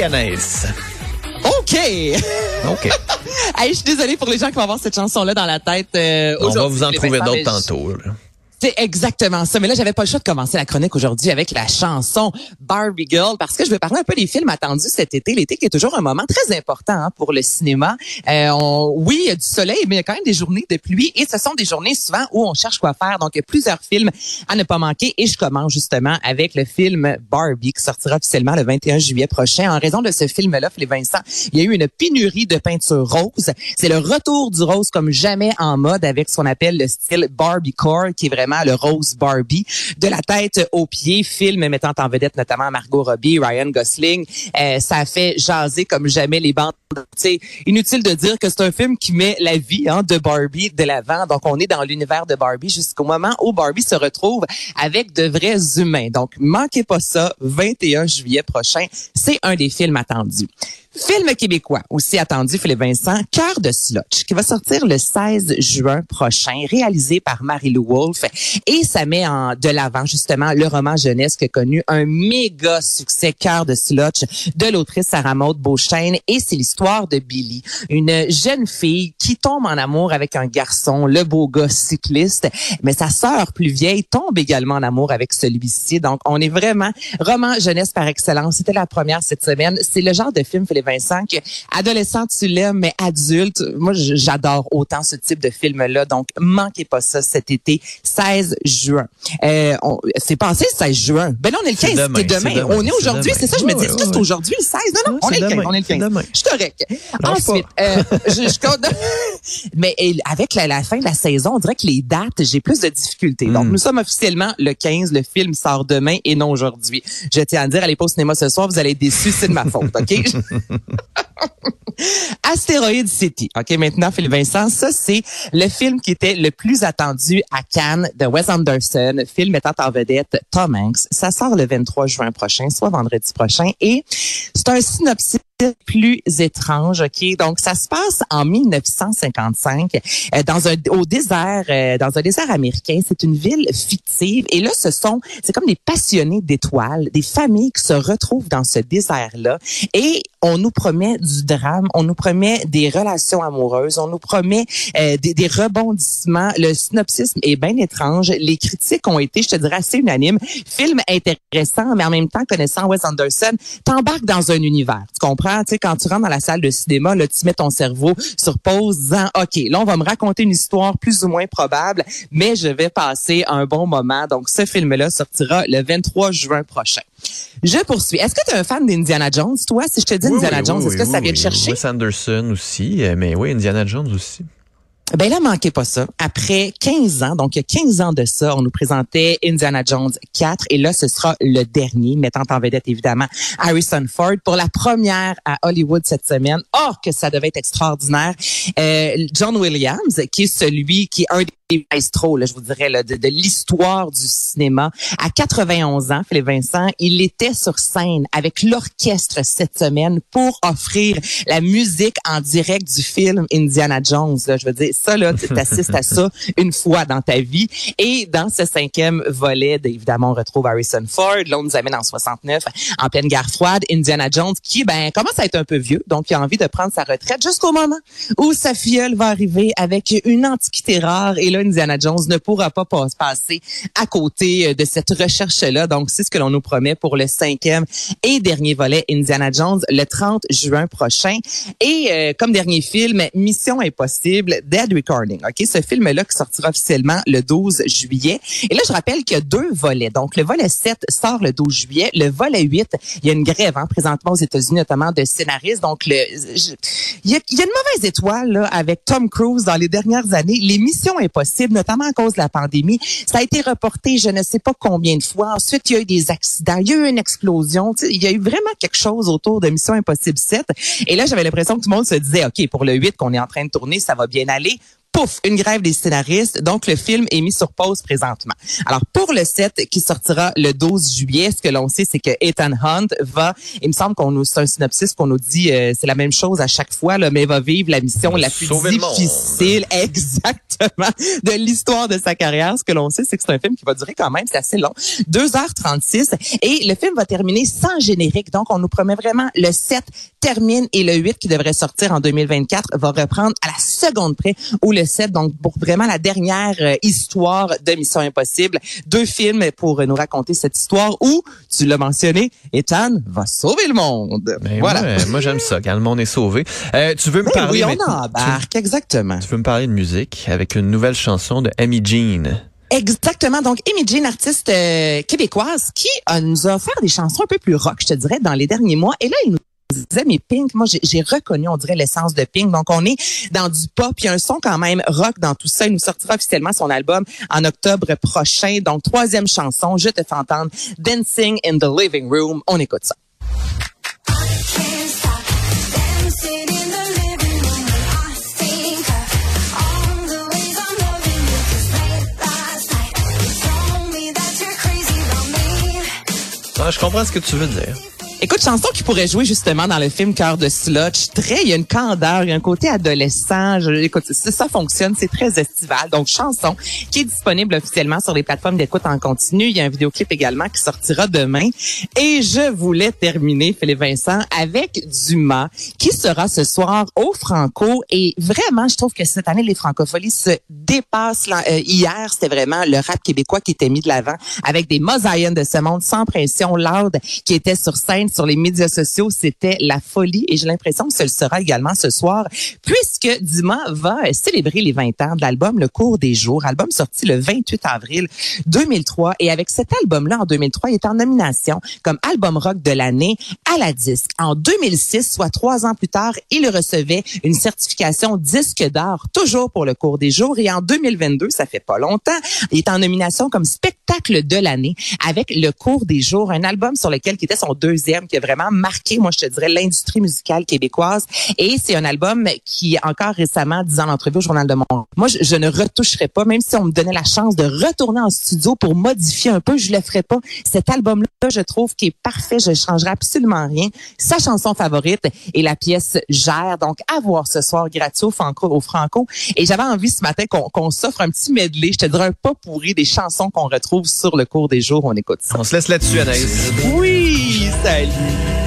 Anaïs. OK. OK. Hey, je suis désolée pour les gens qui vont avoir cette chanson-là dans la tête euh, On va vous en trouver d'autres tantôt. là. C'est exactement ça. Mais là, j'avais pas le choix de commencer la chronique aujourd'hui avec la chanson Barbie Girl parce que je veux parler un peu des films attendus cet été. L'été qui est toujours un moment très important hein, pour le cinéma. Euh, on- oui, il y a du soleil, mais il y a quand même des journées de pluie et ce sont des journées souvent où on cherche quoi faire. Donc, il y a plusieurs films à ne pas manquer et je commence justement avec le film Barbie qui sortira officiellement le 21 juillet prochain. En raison de ce film-là, Philippe Vincent, il y a eu une pénurie de peinture rose. C'est le retour du rose comme jamais en mode avec ce qu'on appelle le style Barbie Core, qui est vraiment le rose Barbie. De la tête aux pieds, film mettant en vedette notamment Margot Robbie, Ryan Gosling. Euh, ça a fait jaser comme jamais les bandes. Inutile de dire que c'est un film qui met la vie hein, de Barbie de l'avant. Donc, on est dans l'univers de Barbie jusqu'au moment où Barbie se retrouve avec de vrais humains. Donc, manquez pas ça, 21 juillet prochain. C'est un des films attendus. Film québécois aussi attendu, Philippe Vincent, Cœur de Slotch, qui va sortir le 16 juin prochain, réalisé par Marie-Lou Wolfe. Et ça met en de l'avant justement le roman jeunesse qui a connu un méga succès, Cœur de Slotch, de l'autrice Sarah Maud Beauchesne. Et c'est l'histoire de Billy, une jeune fille qui tombe en amour avec un garçon, le beau gars cycliste. Mais sa sœur plus vieille tombe également en amour avec celui-ci. Donc, on est vraiment roman jeunesse par excellence. C'était la première cette semaine. C'est le genre de film, Philippe Vincent, que adolescent, tu l'aimes, mais adulte, moi, j'adore autant ce type de film-là. Donc, manquez pas ça cet été, 16 juin. Euh, c'est passé le 16 juin. Ben là, on est le C'est 15. demain, C'est demain. On est aujourd'hui. C'est ça, je me dis, est-ce que c'est aujourd'hui le 16? Non, non, on est le 15. demain, On est le c'est 15. demain. Je suis correct. Ensuite, euh, je, je compte- mais et avec la, la fin de la saison, on dirait que les dates, j'ai plus de difficultés. Donc, Mm. nous sommes officiellement le 15. Le film sort demain et non aujourd'hui. Je tiens à dire, allez pas au cinéma ce soir, vous allez être déçus, c'est de ma faute, OK? Astéroïde City. OK, maintenant, Philippe Vincent, ça, c'est le film qui était le plus attendu à Cannes de Wes Anderson, film mettant en vedette Tom Hanks. Ça sort le 23 juin prochain, soit vendredi prochain. Et c'est un synopsis plus étrange, OK? Donc, ça se passe en 1955 euh, dans un, au désert, euh, dans un désert américain. C'est une ville fictive. Et là, ce sont, c'est comme des passionnés d'étoiles, des familles qui se retrouvent dans ce désert-là. Et on nous promet du drame, on nous promet des relations amoureuses, on nous promet euh, des, des rebondissements. Le synopsis est bien étrange. Les critiques ont été, je te dirais, assez unanimes. Film intéressant, mais en même temps, connaissant Wes Anderson, t'embarques dans un univers. Tu comprends? Tu sais, quand tu rentres dans la salle de cinéma, là, tu mets ton cerveau sur pause, disant, OK, là, on va me raconter une histoire plus ou moins probable, mais je vais passer un bon moment. Donc, ce film-là sortira le 23 juin prochain. Je poursuis. Est-ce que tu es un fan d'Indiana Jones, toi? Si je te dis Oui, Indiana oui, Jones, oui, est-ce que ça vient te chercher? Wes Anderson aussi, euh, mais oui, Indiana Jones aussi. Ben là, manquez pas ça. Après 15 ans, donc il y a 15 ans de ça, on nous présentait Indiana Jones 4 et là, ce sera le dernier, mettant en vedette évidemment Harrison Ford pour la première à Hollywood cette semaine. Oh, que ça devait être extraordinaire. Euh, John Williams, qui est celui qui est un des maestros, là, je vous dirais, là, de, de l'histoire du cinéma. À 91 ans, Philippe Vincent, il était sur scène avec l'orchestre cette semaine pour offrir la musique en direct du film Indiana Jones. Là. Je veux dire, ça, là, tu assistes à ça une fois dans ta vie. Et dans ce cinquième volet, évidemment, on retrouve Harrison Ford. Là, on nous amène en 69, en pleine guerre froide. Indiana Jones, qui, ben, commence à être un peu vieux, donc il a envie de prendre sa retraite jusqu'au moment où sa filleule va arriver avec une antiquité rare. Et là, Indiana Jones ne pourra pas pas- passer à côté euh, de cette recherche-là. Donc, c'est ce que l'on nous promet pour le cinquième et dernier volet Indiana Jones le 30 juin prochain. Et euh, comme dernier film, Mission Impossible, Dead Recording. Ok, ce film-là qui sortira officiellement le 12 juillet. Et là, je rappelle qu'il y a deux volets. Donc, le volet 7 sort le 12 juillet. Le volet 8, il y a une grève hein, présentement aux États-Unis, notamment de scénaristes. Donc, le, je- il, y a, il y a une mauvaise étoile là, avec Tom Cruise dans les dernières années. Les missions impossibles, notamment à cause de la pandémie, ça a été reporté je ne sais pas combien de fois. Ensuite, il y a eu des accidents, il y a eu une explosion. Tu sais, il y a eu vraiment quelque chose autour de Mission Impossible 7. Et là, j'avais l'impression que tout le monde se disait, OK, pour le 8 qu'on est en train de tourner, ça va bien aller. Pouf, une grève des scénaristes. Donc, le film est mis sur pause présentement. Alors, pour le 7 qui sortira le 12 juillet, ce que l'on sait, c'est que Ethan Hunt va, il me semble qu'on nous, c'est un synopsis qu'on nous dit, euh, c'est la même chose à chaque fois, là, mais va vivre la mission la plus difficile, exactement, de l'histoire de sa carrière. Ce que l'on sait, c'est que c'est un film qui va durer quand même, c'est assez long, 2h36. Et le film va terminer sans générique. Donc, on nous promet vraiment le 7 termine et le 8 qui devrait sortir en 2024 va reprendre à la seconde près ou le 7. Donc, pour vraiment la dernière euh, histoire de Mission Impossible. Deux films pour nous raconter cette histoire où, tu l'as mentionné, Ethan va sauver le monde. Ben voilà. Moi, j'aime ça quand le monde est sauvé. Euh, tu veux me parler... Oui, on embarque, exactement. Tu veux me parler de musique avec une nouvelle chanson de Amy Jean. Exactement. Donc, Amy Jean, artiste euh, québécoise, qui nous a offert des chansons un peu plus rock, je te dirais, dans les derniers mois. Et là, il nous disait, mais Pink, moi, j'ai reconnu, on dirait, l'essence de Pink. Donc, on est dans du pop. Il y a un son quand même rock dans tout ça. Il nous sortira officiellement son album en octobre prochain. Donc, troisième chanson, je te fais entendre Dancing in the Living Room. On écoute ça. Ah, je comprends ce que tu veux dire. Écoute, chanson qui pourrait jouer justement dans le film Cœur de Slotch. Très, il y a une candeur, il y a un côté adolescent. Écoute, ça fonctionne, c'est très estival. Donc, chanson qui est disponible officiellement sur les plateformes d'écoute en continu. Il y a un vidéoclip également qui sortira demain. Et je voulais terminer, Philippe Vincent, avec Dumas, qui sera ce soir au Franco. Et vraiment, je trouve que cette année, les francopholies se dépassent. Euh, hier, c'était vraiment le rap québécois qui était mis de l'avant avec des mosaïens de ce monde sans pression, loud, qui était sur scène sur les médias sociaux, c'était la folie et j'ai l'impression que ce le sera également ce soir puisque Dumas va célébrer les 20 ans de l'album Le cours des jours, album sorti le 28 avril 2003 et avec cet album-là en 2003, il est en nomination comme album rock de l'année à la disque. En 2006, soit trois ans plus tard, il recevait une certification disque d'or toujours pour Le cours des jours et en 2022, ça fait pas longtemps, il est en nomination comme spectacle de l'année avec Le cours des jours, un album sur lequel qui était son deuxième qui a vraiment marqué, moi, je te dirais, l'industrie musicale québécoise. Et c'est un album qui, encore récemment, disant l'entrevue au Journal de Montréal, moi, je, ne retoucherais pas, même si on me donnait la chance de retourner en studio pour modifier un peu, je le ferais pas. Cet album-là, je trouve qu'il est parfait, je changerai absolument rien. Sa chanson favorite et la pièce Gère, donc à voir ce soir gratuit au Franco. Au Franco. Et j'avais envie ce matin qu'on s'offre un petit medley, je te dirais un pas pourri des chansons qu'on retrouve sur le cours des jours. On écoute ça. On se laisse là-dessus, Anaïs. Oui, isso, Sally.